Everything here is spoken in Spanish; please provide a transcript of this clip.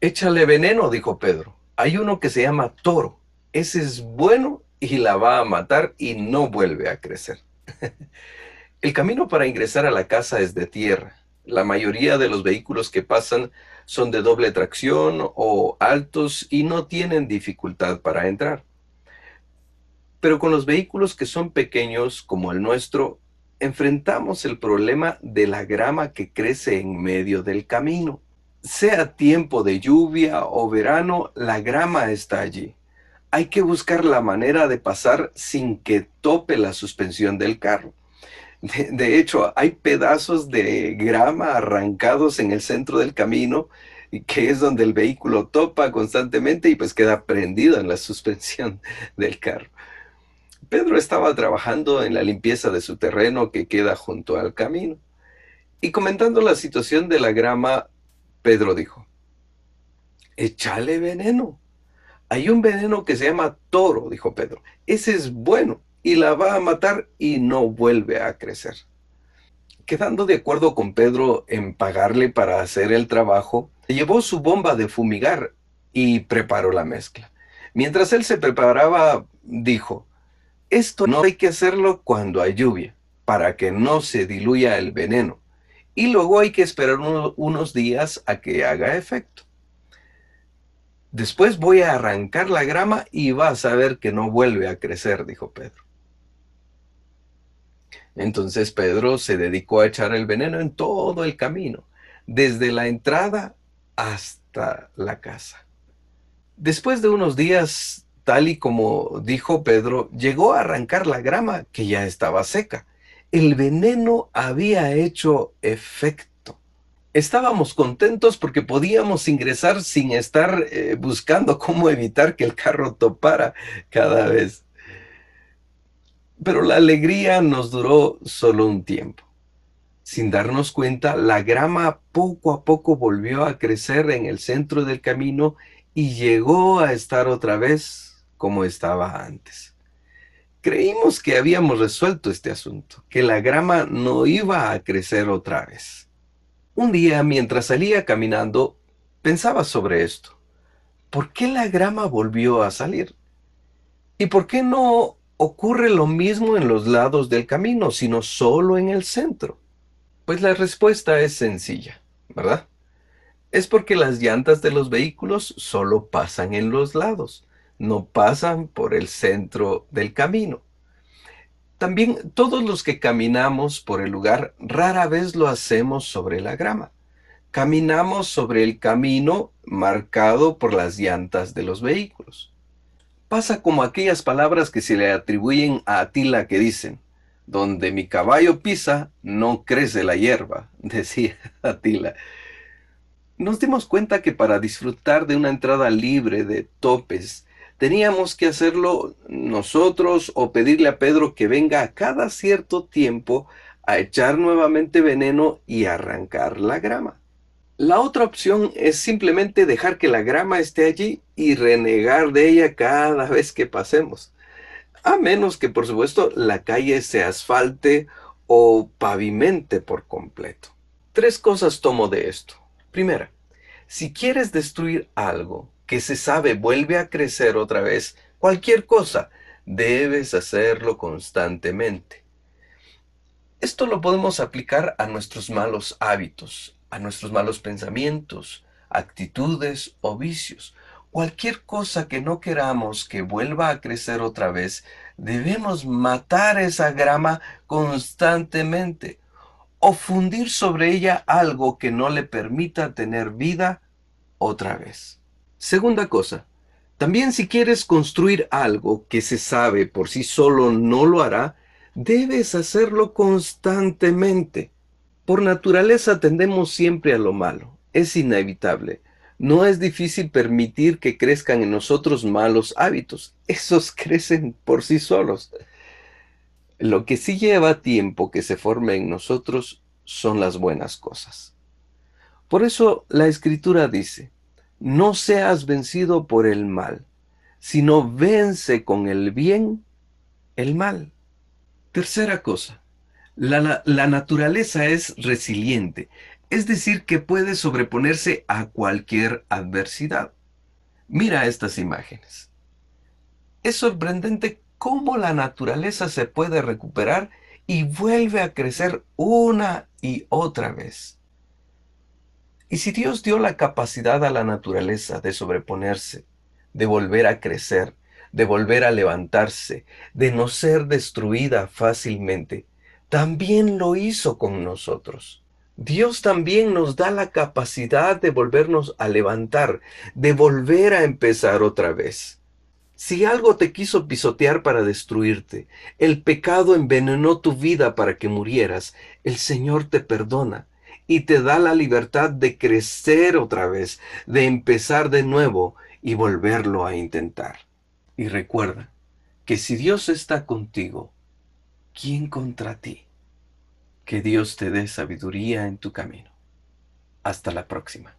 Échale veneno, dijo Pedro. Hay uno que se llama toro. Ese es bueno y la va a matar y no vuelve a crecer. El camino para ingresar a la casa es de tierra. La mayoría de los vehículos que pasan son de doble tracción o altos y no tienen dificultad para entrar. Pero con los vehículos que son pequeños como el nuestro, enfrentamos el problema de la grama que crece en medio del camino. Sea tiempo de lluvia o verano, la grama está allí. Hay que buscar la manera de pasar sin que tope la suspensión del carro. De, hecho, hay pedazos de grama arrancados en el centro del camino, que es donde el vehículo topa constantemente y pues queda prendido en la suspensión del carro. Pedro estaba trabajando en la limpieza de su terreno que queda junto al camino. Y comentando la situación de la grama, Pedro dijo, échale veneno. Hay un veneno que se llama toro, dijo Pedro. Ese es bueno y la va a matar y no vuelve a crecer. Quedando de acuerdo con Pedro en pagarle para hacer el trabajo, llevó su bomba de fumigar y preparó la mezcla. Mientras él se preparaba, dijo, esto no hay que hacerlo cuando hay lluvia, para que no se diluya el veneno. Y luego hay que esperar unos días a que haga efecto. Después voy a arrancar la grama y vas a ver que no vuelve a crecer, dijo Pedro. Entonces Pedro se dedicó a echar el veneno en todo el camino, desde la entrada hasta la casa. Después de unos días tal y como dijo Pedro, llegó a arrancar la grama que ya estaba seca. El veneno había hecho efecto. Estábamos contentos porque podíamos ingresar sin estar eh, buscando cómo evitar que el carro topara cada vez. Pero la alegría nos duró solo un tiempo. Sin darnos cuenta, la grama poco a poco volvió a crecer en el centro del camino y llegó a estar otra vez como estaba antes. Creímos que habíamos resuelto este asunto, que la grama no iba a crecer otra vez. Un día, mientras salía caminando, pensaba sobre esto. ¿Por qué la grama volvió a salir? ¿Y por qué no ocurre lo mismo en los lados del camino, sino solo en el centro? Pues la respuesta es sencilla, ¿verdad? Es porque las llantas de los vehículos solo pasan en los lados no pasan por el centro del camino. También todos los que caminamos por el lugar rara vez lo hacemos sobre la grama. Caminamos sobre el camino marcado por las llantas de los vehículos. Pasa como aquellas palabras que se le atribuyen a Atila que dicen, donde mi caballo pisa, no crece la hierba, decía Atila. Nos dimos cuenta que para disfrutar de una entrada libre de topes teníamos que hacerlo nosotros o pedirle a Pedro que venga a cada cierto tiempo a echar nuevamente veneno y arrancar la grama. La otra opción es simplemente dejar que la grama esté allí y renegar de ella cada vez que pasemos. A menos que, por supuesto, la calle se asfalte o pavimente por completo. Tres cosas tomo de esto. Primera, si quieres destruir algo, que se sabe vuelve a crecer otra vez, cualquier cosa, debes hacerlo constantemente. Esto lo podemos aplicar a nuestros malos hábitos, a nuestros malos pensamientos, actitudes o vicios. Cualquier cosa que no queramos que vuelva a crecer otra vez, debemos matar esa grama constantemente o fundir sobre ella algo que no le permita tener vida otra vez. Segunda cosa, también si quieres construir algo que se sabe por sí solo no lo hará, debes hacerlo constantemente. Por naturaleza tendemos siempre a lo malo, es inevitable. No es difícil permitir que crezcan en nosotros malos hábitos, esos crecen por sí solos. Lo que sí lleva tiempo que se forme en nosotros son las buenas cosas. Por eso la escritura dice, no seas vencido por el mal, sino vence con el bien el mal. Tercera cosa, la, la, naturaleza es resiliente. Es decir, que puede sobreponerse a cualquier adversidad. Mira estas imágenes. Es sorprendente cómo la naturaleza se puede recuperar y vuelve a crecer una y otra vez. Y si Dios dio la capacidad a la naturaleza de sobreponerse, de volver a crecer, de volver a levantarse, de no ser destruida fácilmente, también lo hizo con nosotros. Dios también nos da la capacidad de volvernos a levantar, de volver a empezar otra vez. Si algo te quiso pisotear para destruirte, el pecado envenenó tu vida para que murieras, el Señor te perdona y te da la libertad de crecer otra vez, de empezar de nuevo y volverlo a intentar. Y recuerda que si Dios está contigo, ¿quién contra ti? Que Dios te dé sabiduría en tu camino. Hasta la próxima.